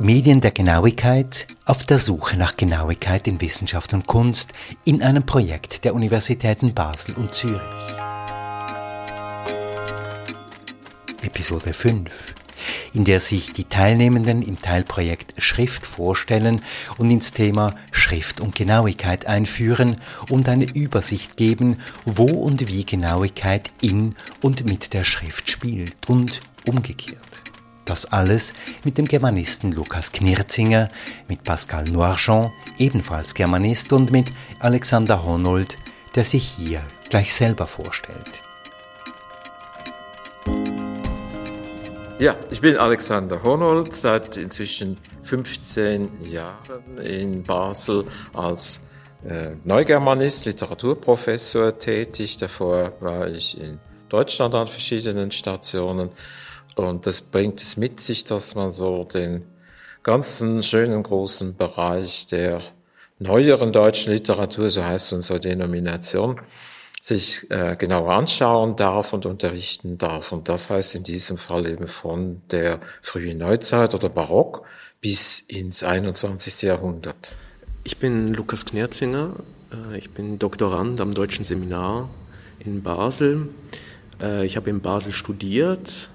Medien der Genauigkeit auf der Suche nach Genauigkeit in Wissenschaft und Kunst in einem Projekt der Universitäten Basel und Zürich. Episode 5, in der sich die Teilnehmenden im Teilprojekt Schrift vorstellen und ins Thema Schrift und Genauigkeit einführen und eine Übersicht geben, wo und wie Genauigkeit in und mit der Schrift spielt und umgekehrt. Das alles mit dem Germanisten Lukas Knirzinger, mit Pascal Noirjean, ebenfalls Germanist, und mit Alexander Honold, der sich hier gleich selber vorstellt. Ja, ich bin Alexander Honold, seit inzwischen 15 Jahren in Basel als äh, Neugermanist, Literaturprofessor tätig. Davor war ich in Deutschland an verschiedenen Stationen und das bringt es mit sich, dass man so den ganzen schönen großen Bereich der neueren deutschen Literatur, so heißt unsere Denomination, sich äh, genauer anschauen darf und unterrichten darf. Und das heißt in diesem Fall eben von der frühen Neuzeit oder Barock bis ins 21. Jahrhundert. Ich bin Lukas Knerzinger, äh, ich bin Doktorand am Deutschen Seminar in Basel. Äh, ich habe in Basel studiert,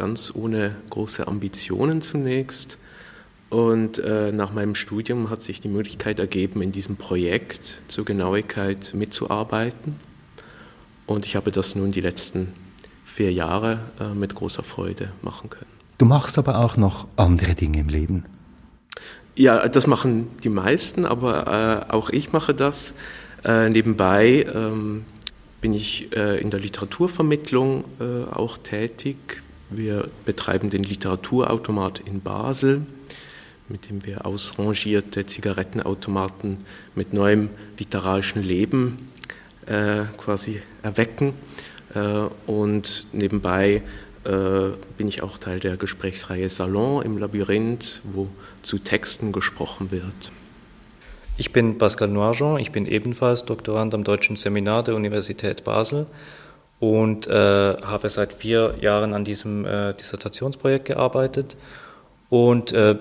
ganz ohne große Ambitionen zunächst. Und äh, nach meinem Studium hat sich die Möglichkeit ergeben, in diesem Projekt zur Genauigkeit mitzuarbeiten. Und ich habe das nun die letzten vier Jahre äh, mit großer Freude machen können. Du machst aber auch noch andere Dinge im Leben. Ja, das machen die meisten, aber äh, auch ich mache das. Äh, nebenbei ähm, bin ich äh, in der Literaturvermittlung äh, auch tätig. Wir betreiben den Literaturautomat in Basel, mit dem wir ausrangierte Zigarettenautomaten mit neuem literarischen Leben äh, quasi erwecken. Äh, und nebenbei äh, bin ich auch Teil der Gesprächsreihe Salon im Labyrinth, wo zu Texten gesprochen wird. Ich bin Pascal Noirjean, ich bin ebenfalls Doktorand am Deutschen Seminar der Universität Basel und äh, habe seit vier Jahren an diesem äh, Dissertationsprojekt gearbeitet. Und äh,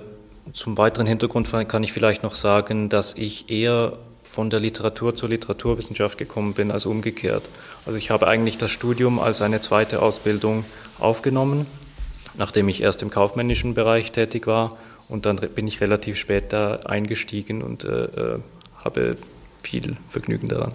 zum weiteren Hintergrund kann ich vielleicht noch sagen, dass ich eher von der Literatur zur Literaturwissenschaft gekommen bin als umgekehrt. Also ich habe eigentlich das Studium als eine zweite Ausbildung aufgenommen, nachdem ich erst im kaufmännischen Bereich tätig war und dann bin ich relativ spät da eingestiegen und äh, äh habe viel Vergnügen daran.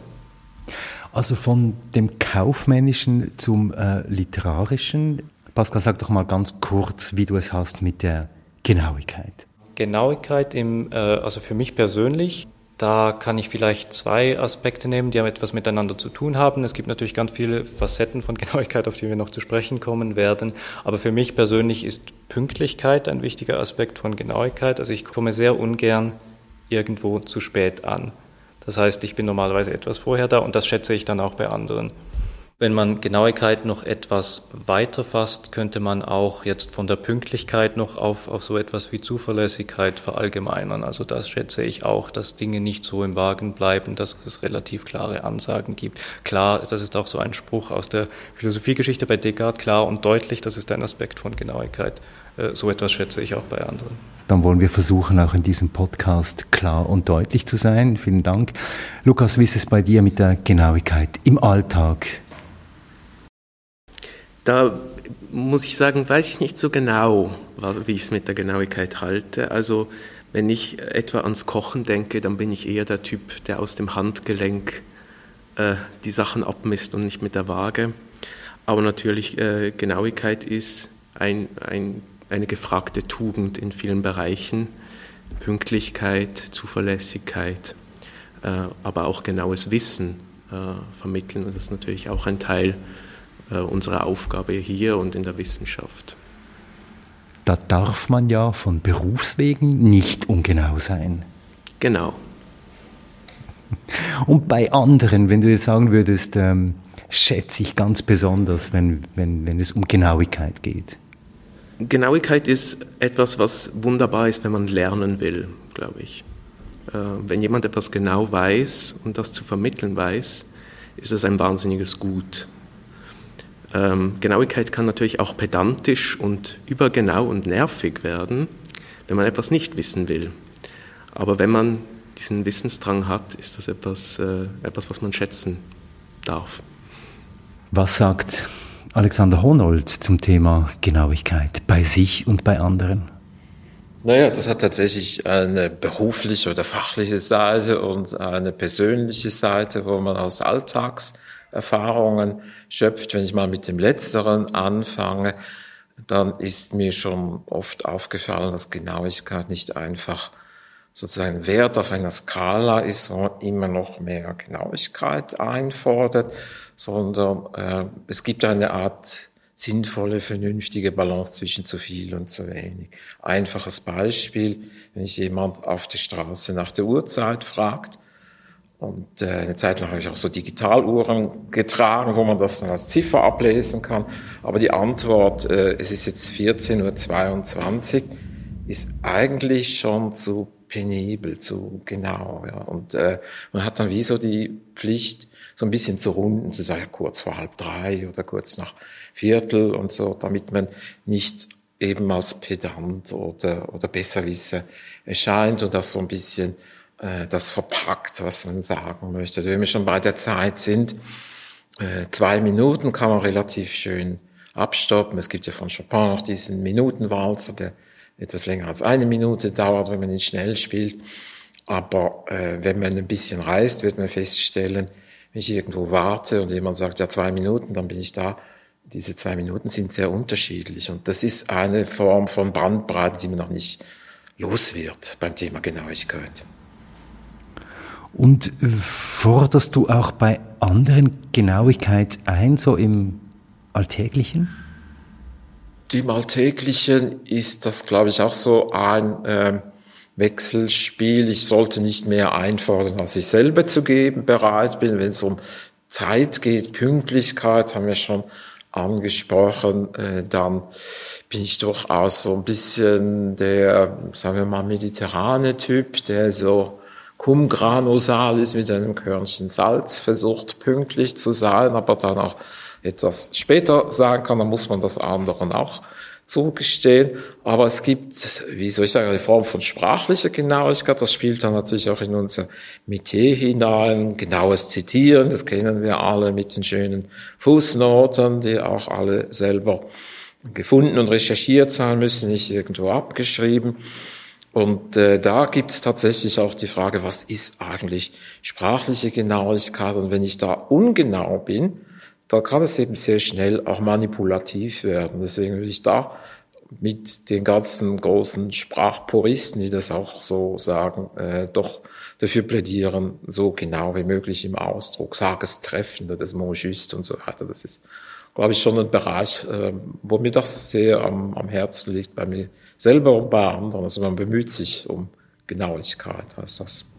Also von dem kaufmännischen zum äh, literarischen. Pascal, sag doch mal ganz kurz, wie du es hast mit der Genauigkeit. Genauigkeit im, äh, also für mich persönlich, da kann ich vielleicht zwei Aspekte nehmen, die haben etwas miteinander zu tun haben. Es gibt natürlich ganz viele Facetten von Genauigkeit, auf die wir noch zu sprechen kommen werden. Aber für mich persönlich ist Pünktlichkeit ein wichtiger Aspekt von Genauigkeit. Also ich komme sehr ungern irgendwo zu spät an. Das heißt, ich bin normalerweise etwas vorher da und das schätze ich dann auch bei anderen. Wenn man Genauigkeit noch etwas weiter fasst, könnte man auch jetzt von der Pünktlichkeit noch auf, auf so etwas wie Zuverlässigkeit verallgemeinern. Also das schätze ich auch, dass Dinge nicht so im Wagen bleiben, dass es relativ klare Ansagen gibt. Klar, das ist auch so ein Spruch aus der Philosophiegeschichte bei Descartes, klar und deutlich, das ist ein Aspekt von Genauigkeit. Äh, so etwas schätze ich auch bei anderen. Dann wollen wir versuchen, auch in diesem Podcast klar und deutlich zu sein. Vielen Dank. Lukas, wie ist es bei dir mit der Genauigkeit im Alltag? Da muss ich sagen, weiß ich nicht so genau, wie ich es mit der Genauigkeit halte. Also wenn ich etwa ans Kochen denke, dann bin ich eher der Typ, der aus dem Handgelenk äh, die Sachen abmisst und nicht mit der Waage. Aber natürlich, äh, Genauigkeit ist ein, ein eine gefragte Tugend in vielen Bereichen. Pünktlichkeit, Zuverlässigkeit, äh, aber auch genaues Wissen äh, vermitteln. Und das ist natürlich auch ein Teil unserer Aufgabe hier und in der Wissenschaft. Da darf man ja von Berufswegen nicht ungenau sein. Genau. Und bei anderen, wenn du jetzt sagen würdest, ähm, schätze ich ganz besonders, wenn, wenn, wenn es um Genauigkeit geht. Genauigkeit ist etwas, was wunderbar ist, wenn man lernen will, glaube ich. Äh, wenn jemand etwas genau weiß und das zu vermitteln weiß, ist es ein wahnsinniges Gut. Ähm, Genauigkeit kann natürlich auch pedantisch und übergenau und nervig werden, wenn man etwas nicht wissen will. Aber wenn man diesen Wissensdrang hat, ist das etwas, äh, etwas was man schätzen darf. Was sagt Alexander Honold zum Thema Genauigkeit bei sich und bei anderen? Naja, das hat tatsächlich eine berufliche oder fachliche Seite und eine persönliche Seite, wo man aus Alltagserfahrungen schöpft. Wenn ich mal mit dem Letzteren anfange, dann ist mir schon oft aufgefallen, dass Genauigkeit nicht einfach sozusagen Wert auf einer Skala ist, wo man immer noch mehr Genauigkeit einfordert, sondern äh, es gibt eine Art sinnvolle, vernünftige Balance zwischen zu viel und zu wenig. Einfaches Beispiel, wenn ich jemand auf der Straße nach der Uhrzeit fragt, und äh, eine Zeit lang habe ich auch so Digitaluhren getragen, wo man das dann als Ziffer ablesen kann. Aber die Antwort, äh, es ist jetzt 14.22 Uhr, ist eigentlich schon zu penibel, zu genau. Ja. Und äh, man hat dann wie so die Pflicht, so ein bisschen zu runden, zu sagen, kurz vor halb drei oder kurz nach Viertel und so, damit man nicht eben als Pedant oder, oder Besserwisser erscheint und auch so ein bisschen äh, das verpackt, was man sagen möchte. Also wenn wir schon bei der Zeit sind, äh, zwei Minuten kann man relativ schön abstoppen. Es gibt ja von Chopin noch diesen Minutenwalzer, der etwas länger als eine Minute dauert, wenn man ihn schnell spielt. Aber äh, wenn man ein bisschen reist, wird man feststellen, wenn ich irgendwo warte und jemand sagt, ja, zwei Minuten, dann bin ich da. Diese zwei Minuten sind sehr unterschiedlich. Und das ist eine Form von Bandbreite, die man noch nicht los wird beim Thema Genauigkeit. Und forderst du auch bei anderen Genauigkeit ein, so im Alltäglichen? Im Alltäglichen ist das, glaube ich, auch so ein äh, Wechselspiel. Ich sollte nicht mehr einfordern, als ich selber zu geben bereit bin. Wenn es um Zeit geht, Pünktlichkeit haben wir schon angesprochen, äh, dann bin ich durchaus so ein bisschen der, sagen wir mal, mediterrane Typ, der so cum grano salis mit einem Körnchen Salz versucht, pünktlich zu sein, aber dann auch etwas später sagen kann, dann muss man das anderen auch zugestehen. Aber es gibt, wie soll ich sagen, eine Form von sprachlicher Genauigkeit. Das spielt dann natürlich auch in unser Metier hinein. Genaues Zitieren, das kennen wir alle mit den schönen Fußnoten, die auch alle selber gefunden und recherchiert sein müssen, nicht irgendwo abgeschrieben. Und äh, da gibt es tatsächlich auch die Frage, was ist eigentlich sprachliche Genauigkeit? Und wenn ich da ungenau bin, da kann es eben sehr schnell auch manipulativ werden. Deswegen will ich da mit den ganzen großen Sprachpuristen, die das auch so sagen, äh, doch dafür plädieren, so genau wie möglich im Ausdruck, sag es treffender, das mot und so weiter. Das ist, glaube ich, schon ein Bereich, äh, wo mir das sehr am, am Herzen liegt, bei mir selber und bei anderen. Also man bemüht sich um Genauigkeit, heißt das.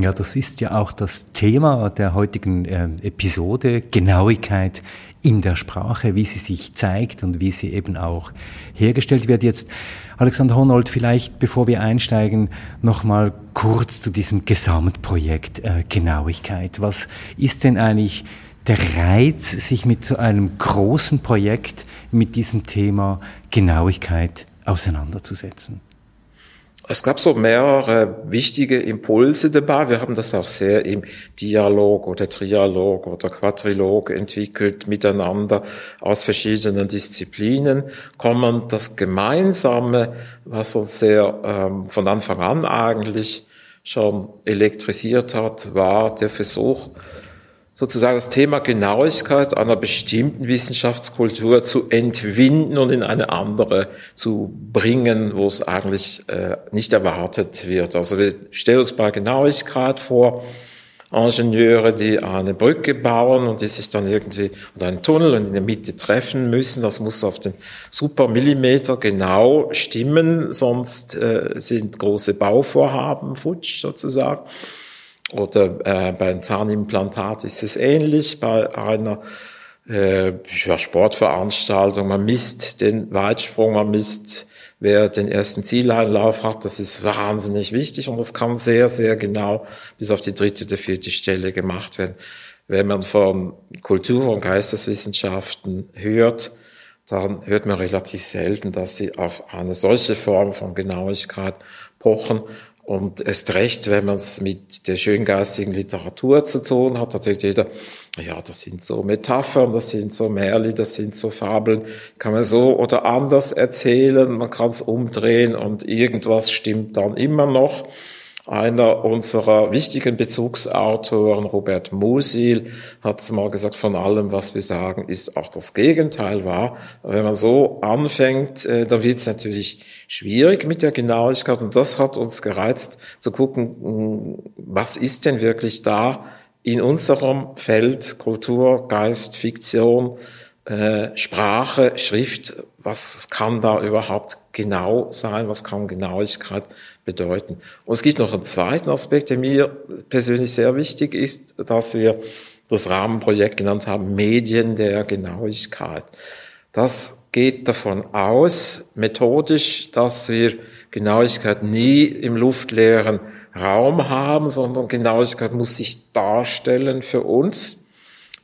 Ja, das ist ja auch das Thema der heutigen äh, Episode, Genauigkeit in der Sprache, wie sie sich zeigt und wie sie eben auch hergestellt wird. Jetzt, Alexander Honold, vielleicht bevor wir einsteigen, nochmal kurz zu diesem Gesamtprojekt äh, Genauigkeit. Was ist denn eigentlich der Reiz, sich mit so einem großen Projekt, mit diesem Thema Genauigkeit auseinanderzusetzen? Es gab so mehrere wichtige Impulse dabei. Wir haben das auch sehr im Dialog oder Trialog oder Quadrilog entwickelt miteinander aus verschiedenen Disziplinen. Kommen das Gemeinsame, was uns sehr ähm, von Anfang an eigentlich schon elektrisiert hat, war der Versuch, sozusagen das Thema Genauigkeit einer bestimmten Wissenschaftskultur zu entwinden und in eine andere zu bringen, wo es eigentlich äh, nicht erwartet wird. Also wir stellen uns bei Genauigkeit vor, Ingenieure, die eine Brücke bauen und die sich dann irgendwie, oder einen Tunnel und in der Mitte treffen müssen. Das muss auf den super Millimeter genau stimmen, sonst äh, sind große Bauvorhaben futsch sozusagen. Oder äh, beim Zahnimplantat ist es ähnlich. Bei einer äh, ja, Sportveranstaltung, man misst den Weitsprung, man misst, wer den ersten Zieleinlauf hat. Das ist wahnsinnig wichtig und das kann sehr, sehr genau bis auf die dritte oder vierte Stelle gemacht werden. Wenn man von Kultur- und Geisteswissenschaften hört, dann hört man relativ selten, dass sie auf eine solche Form von Genauigkeit pochen. Und erst recht, wenn man es mit der schöngeistigen Literatur zu tun hat, da denkt jeder, ja, das sind so Metaphern, das sind so Märchen, das sind so Fabeln, kann man so oder anders erzählen, man kann es umdrehen und irgendwas stimmt dann immer noch. Einer unserer wichtigen Bezugsautoren, Robert Musil, hat mal gesagt, von allem, was wir sagen, ist auch das Gegenteil wahr. Wenn man so anfängt, äh, dann wird es natürlich schwierig mit der Genauigkeit. Und das hat uns gereizt, zu gucken, hm, was ist denn wirklich da in unserem Feld Kultur, Geist, Fiktion, äh, Sprache, Schrift, was kann da überhaupt genau sein, was kann Genauigkeit bedeuten. Und es gibt noch einen zweiten Aspekt, der mir persönlich sehr wichtig ist, dass wir das Rahmenprojekt genannt haben, Medien der Genauigkeit. Das geht davon aus, methodisch, dass wir Genauigkeit nie im luftleeren Raum haben, sondern Genauigkeit muss sich darstellen für uns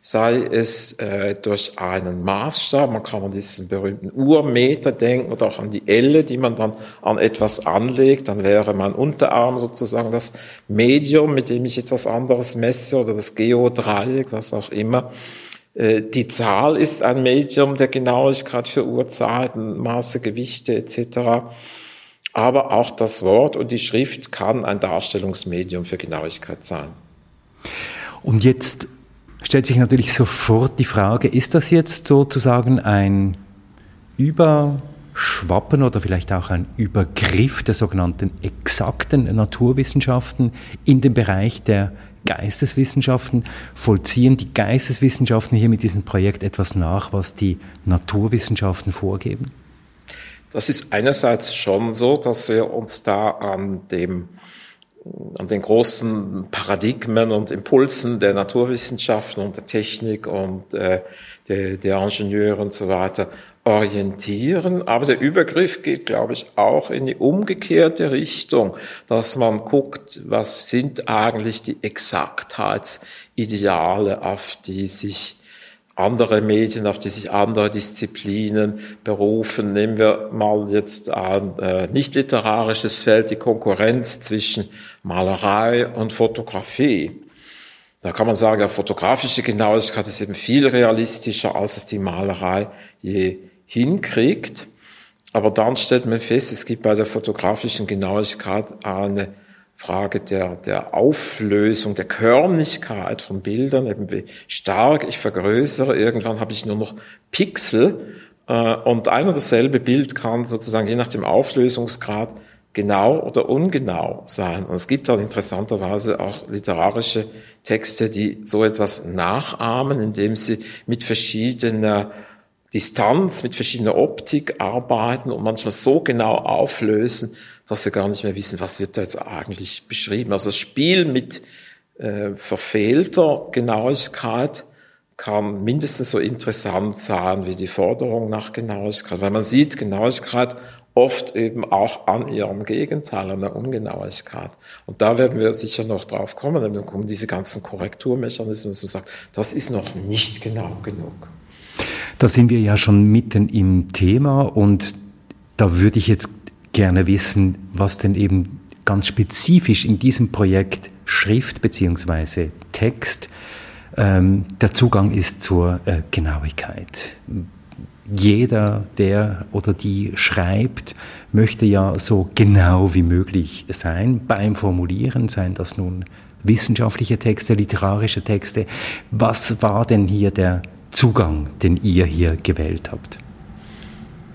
sei es äh, durch einen Maßstab, man kann an diesen berühmten Urmeter denken oder auch an die Elle, die man dann an etwas anlegt, dann wäre mein Unterarm sozusagen das Medium, mit dem ich etwas anderes messe oder das Geodreieck, was auch immer. Äh, die Zahl ist ein Medium der Genauigkeit für Uhrzeiten, Maße, Gewichte etc. Aber auch das Wort und die Schrift kann ein Darstellungsmedium für Genauigkeit sein. Und jetzt stellt sich natürlich sofort die Frage, ist das jetzt sozusagen ein Überschwappen oder vielleicht auch ein Übergriff der sogenannten exakten Naturwissenschaften in den Bereich der Geisteswissenschaften? Vollziehen die Geisteswissenschaften hier mit diesem Projekt etwas nach, was die Naturwissenschaften vorgeben? Das ist einerseits schon so, dass wir uns da an dem an den großen Paradigmen und Impulsen der Naturwissenschaften und der Technik und äh, der, der Ingenieure und so weiter orientieren. Aber der Übergriff geht, glaube ich, auch in die umgekehrte Richtung, dass man guckt, was sind eigentlich die Exaktheitsideale, auf die sich andere Medien, auf die sich andere Disziplinen berufen. Nehmen wir mal jetzt ein äh, nicht literarisches Feld, die Konkurrenz zwischen Malerei und Fotografie. Da kann man sagen, ja, fotografische Genauigkeit ist eben viel realistischer, als es die Malerei je hinkriegt. Aber dann stellt man fest, es gibt bei der fotografischen Genauigkeit eine Frage der, der Auflösung, der Körnigkeit von Bildern, eben wie stark ich vergrößere. Irgendwann habe ich nur noch Pixel äh, und ein und dasselbe Bild kann sozusagen je nach dem Auflösungsgrad genau oder ungenau sein. Und es gibt halt interessanterweise auch literarische Texte, die so etwas nachahmen, indem sie mit verschiedener Distanz, mit verschiedener Optik arbeiten und manchmal so genau auflösen, dass wir gar nicht mehr wissen, was wird da jetzt eigentlich beschrieben. Also das Spiel mit äh, verfehlter Genauigkeit kann mindestens so interessant sein wie die Forderung nach Genauigkeit, weil man sieht Genauigkeit oft eben auch an ihrem Gegenteil, an der Ungenauigkeit. Und da werden wir sicher noch drauf kommen, dann kommen diese ganzen Korrekturmechanismen, dass man sagt, das ist noch nicht genau genug. Da sind wir ja schon mitten im Thema und da würde ich jetzt gerne wissen, was denn eben ganz spezifisch in diesem Projekt Schrift beziehungsweise Text ähm, der Zugang ist zur äh, Genauigkeit. Jeder, der oder die schreibt, möchte ja so genau wie möglich sein beim Formulieren, seien das nun wissenschaftliche Texte, literarische Texte. Was war denn hier der Zugang, den ihr hier gewählt habt?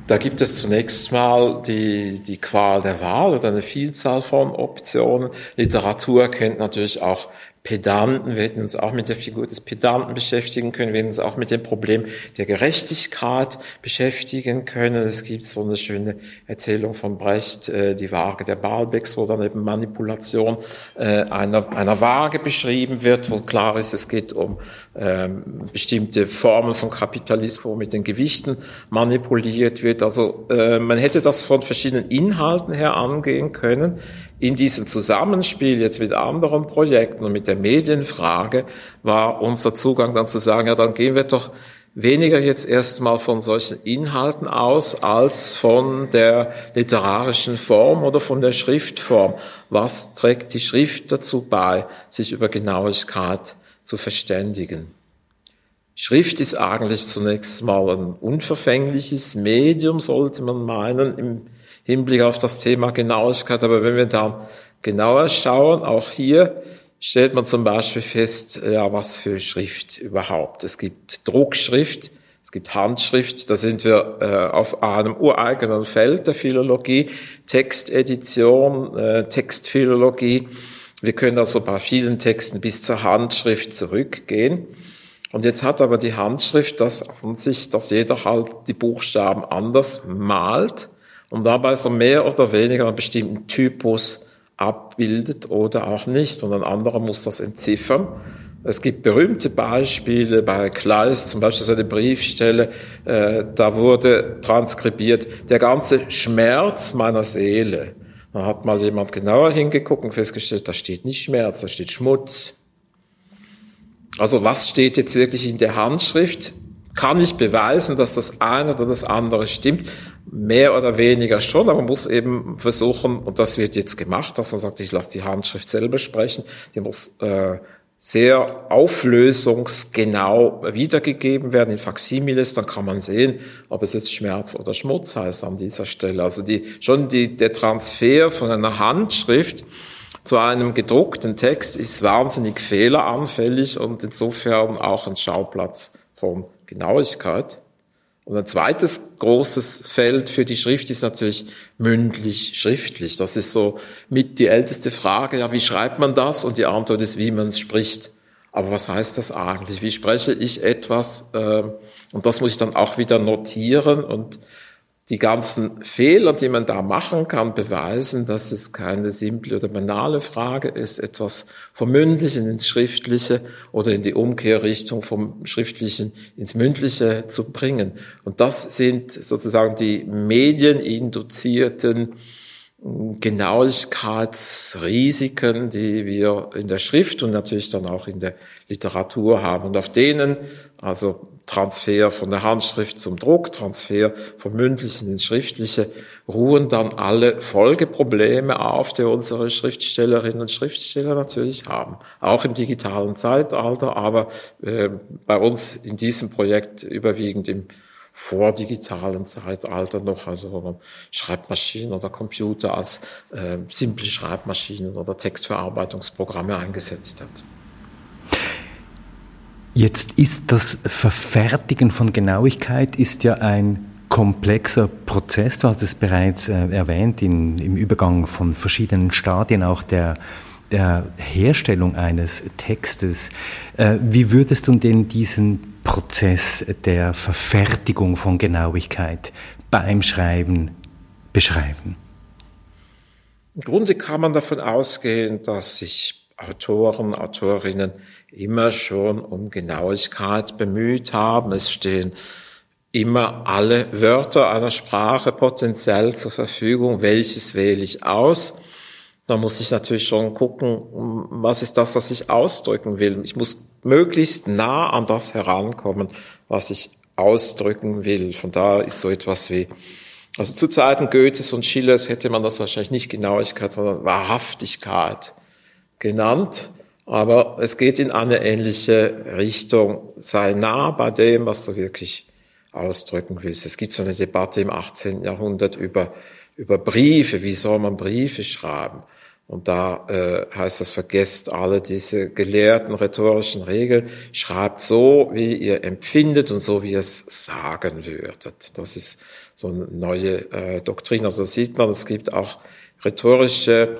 Da gibt es zunächst mal die, die Qual der Wahl oder eine Vielzahl von Optionen. Literatur kennt natürlich auch Pedanten, wir hätten uns auch mit der Figur des Pedanten beschäftigen können, wir hätten uns auch mit dem Problem der Gerechtigkeit beschäftigen können. Es gibt so eine schöne Erzählung von Brecht, äh, die Waage der Baalbecks, wo dann eben Manipulation äh, einer, einer Waage beschrieben wird, wo klar ist, es geht um ähm, bestimmte Formen von Kapitalismus, wo mit den Gewichten manipuliert wird. Also äh, man hätte das von verschiedenen Inhalten her angehen können in diesem Zusammenspiel jetzt mit anderen Projekten und mit der Medienfrage war unser Zugang dann zu sagen, ja, dann gehen wir doch weniger jetzt erstmal von solchen Inhalten aus als von der literarischen Form oder von der Schriftform. Was trägt die Schrift dazu bei, sich über Genauigkeit zu verständigen? Schrift ist eigentlich zunächst mal ein unverfängliches Medium, sollte man meinen, im Hinblick auf das Thema Genauigkeit. Aber wenn wir dann genauer schauen, auch hier stellt man zum Beispiel fest, ja, was für Schrift überhaupt. Es gibt Druckschrift, es gibt Handschrift, da sind wir äh, auf einem ureigenen Feld der Philologie, Textedition, äh, Textphilologie. Wir können also bei vielen Texten bis zur Handschrift zurückgehen. Und jetzt hat aber die Handschrift das an sich, dass jeder halt die Buchstaben anders malt und dabei so mehr oder weniger einen bestimmten Typus abbildet oder auch nicht, sondern anderer muss das entziffern. Es gibt berühmte Beispiele bei Kleist, zum Beispiel so eine Briefstelle, äh, da wurde transkribiert, der ganze Schmerz meiner Seele. Da hat mal jemand genauer hingeguckt und festgestellt, da steht nicht Schmerz, da steht Schmutz. Also was steht jetzt wirklich in der Handschrift? Kann ich beweisen, dass das eine oder das andere stimmt? Mehr oder weniger schon, aber man muss eben versuchen, und das wird jetzt gemacht, dass man sagt, ich lasse die Handschrift selber sprechen, die muss äh, sehr auflösungsgenau wiedergegeben werden in Faximiles, dann kann man sehen, ob es jetzt Schmerz oder Schmutz heißt an dieser Stelle. Also die, schon die, der Transfer von einer Handschrift zu einem gedruckten Text ist wahnsinnig fehleranfällig und insofern auch ein Schauplatz von Genauigkeit. Und ein zweites großes Feld für die Schrift ist natürlich mündlich schriftlich. Das ist so mit die älteste Frage, ja, wie schreibt man das? Und die Antwort ist, wie man es spricht. Aber was heißt das eigentlich? Wie spreche ich etwas? Äh, und das muss ich dann auch wieder notieren und die ganzen Fehler, die man da machen kann, beweisen, dass es keine simple oder banale Frage ist, etwas vom Mündlichen ins Schriftliche oder in die Umkehrrichtung vom Schriftlichen ins Mündliche zu bringen. Und das sind sozusagen die medieninduzierten hm, Genauigkeitsrisiken, die wir in der Schrift und natürlich dann auch in der Literatur haben. Und auf denen, also Transfer von der Handschrift zum Druck, Transfer vom mündlichen ins schriftliche, ruhen dann alle Folgeprobleme auf, die unsere Schriftstellerinnen und Schriftsteller natürlich haben. Auch im digitalen Zeitalter, aber äh, bei uns in diesem Projekt überwiegend im vordigitalen Zeitalter noch, also wo man Schreibmaschinen oder Computer als äh, simple Schreibmaschinen oder Textverarbeitungsprogramme eingesetzt hat. Jetzt ist das Verfertigen von Genauigkeit ist ja ein komplexer Prozess. Du hast es bereits äh, erwähnt in, im Übergang von verschiedenen Stadien auch der, der Herstellung eines Textes. Äh, wie würdest du denn diesen Prozess der Verfertigung von Genauigkeit beim Schreiben beschreiben? Im Grunde kann man davon ausgehen, dass sich Autoren, Autorinnen immer schon um Genauigkeit bemüht haben. Es stehen immer alle Wörter einer Sprache potenziell zur Verfügung. Welches wähle ich aus? Da muss ich natürlich schon gucken, was ist das, was ich ausdrücken will. Ich muss möglichst nah an das herankommen, was ich ausdrücken will. Von da ist so etwas wie, also zu Zeiten Goethes und Schillers hätte man das wahrscheinlich nicht Genauigkeit, sondern Wahrhaftigkeit genannt. Aber es geht in eine ähnliche Richtung. Sei nah bei dem, was du wirklich ausdrücken willst. Es gibt so eine Debatte im 18. Jahrhundert über, über Briefe. Wie soll man Briefe schreiben? Und da äh, heißt das, vergesst alle diese gelehrten rhetorischen Regeln, schreibt so, wie ihr empfindet und so, wie ihr es sagen würdet. Das ist so eine neue äh, Doktrin. Also sieht man, es gibt auch rhetorische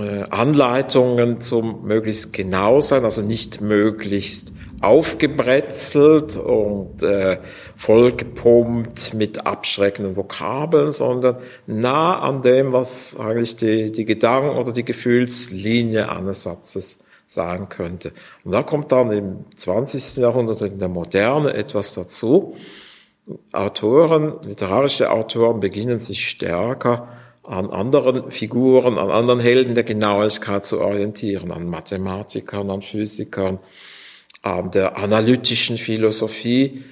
Anleitungen zum möglichst genau sein, also nicht möglichst aufgebrezelt und äh, vollgepumpt mit abschreckenden Vokabeln, sondern nah an dem, was eigentlich die, die Gedanken- oder die Gefühlslinie eines Satzes sein könnte. Und da kommt dann im 20. Jahrhundert in der Moderne etwas dazu. Autoren, literarische Autoren beginnen sich stärker an anderen Figuren, an anderen Helden der Genauigkeit zu orientieren, an Mathematikern, an Physikern, an der analytischen Philosophie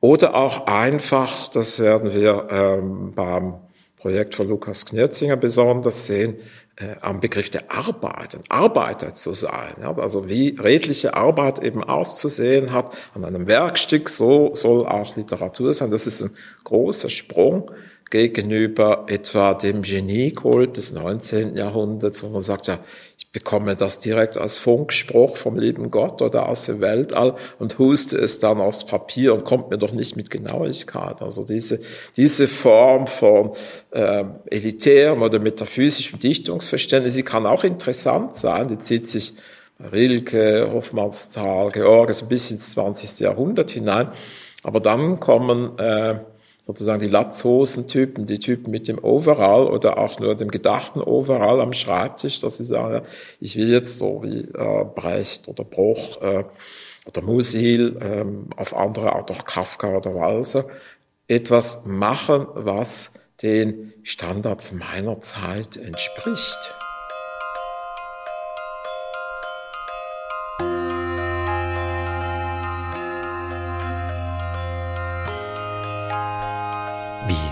Oder auch einfach, das werden wir ähm, beim Projekt von Lukas Knirzinger besonders sehen, äh, am Begriff der Arbeit, ein Arbeiter zu sein. Ja, also wie redliche Arbeit eben auszusehen hat an einem Werkstück, so soll auch Literatur sein. Das ist ein großer Sprung gegenüber etwa dem Geniekult des 19. Jahrhunderts, wo man sagt, ja, ich bekomme das direkt als Funkspruch vom lieben Gott oder aus dem Weltall und huste es dann aufs Papier und kommt mir doch nicht mit Genauigkeit. Also diese, diese Form von äh, elitärem oder metaphysischem Dichtungsverständnis, sie kann auch interessant sein, die zieht sich Rilke, Hofmannsthal, Georges ein bisschen ins 20. Jahrhundert hinein, aber dann kommen äh, sozusagen die Latzhosen-Typen, die Typen mit dem Overall oder auch nur dem gedachten Overall am Schreibtisch, dass sie sagen, ich will jetzt so wie äh, Brecht oder Bruch äh, oder Musil, ähm, auf andere Art auch Kafka oder Walser, etwas machen, was den Standards meiner Zeit entspricht.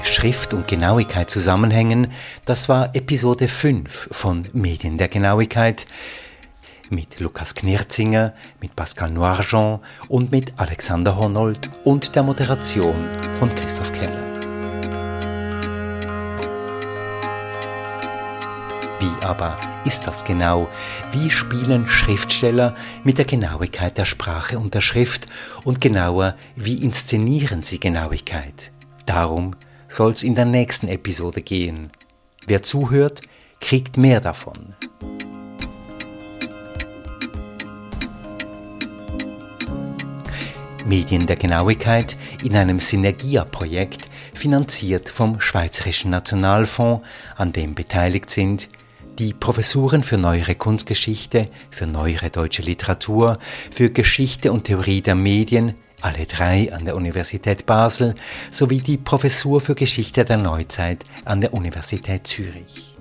Schrift und Genauigkeit zusammenhängen, das war Episode 5 von Medien der Genauigkeit mit Lukas Knirzinger, mit Pascal Noirjean und mit Alexander Hornold und der Moderation von Christoph Keller. Wie aber ist das genau? Wie spielen Schriftsteller mit der Genauigkeit der Sprache und der Schrift und genauer, wie inszenieren sie Genauigkeit? Darum soll es in der nächsten Episode gehen. Wer zuhört, kriegt mehr davon. Medien der Genauigkeit in einem Synergia-Projekt, finanziert vom Schweizerischen Nationalfonds, an dem beteiligt sind die Professuren für neuere Kunstgeschichte, für neuere deutsche Literatur, für Geschichte und Theorie der Medien, alle drei an der Universität Basel, sowie die Professur für Geschichte der Neuzeit an der Universität Zürich.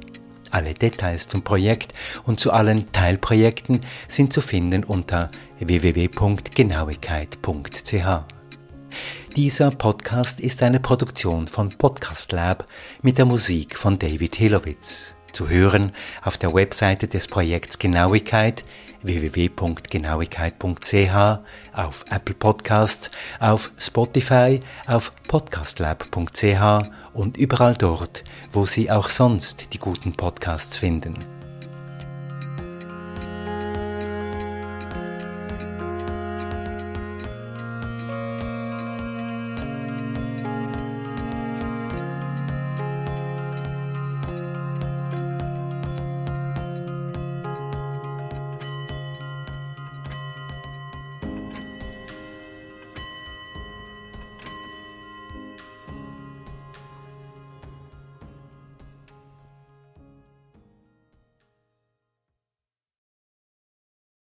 Alle Details zum Projekt und zu allen Teilprojekten sind zu finden unter www.genauigkeit.ch. Dieser Podcast ist eine Produktion von Podcast Lab mit der Musik von David Hilowitz. Zu hören auf der Webseite des Projekts Genauigkeit www.genauigkeit.ch, auf Apple Podcasts, auf Spotify, auf podcastlab.ch und überall dort, wo Sie auch sonst die guten Podcasts finden.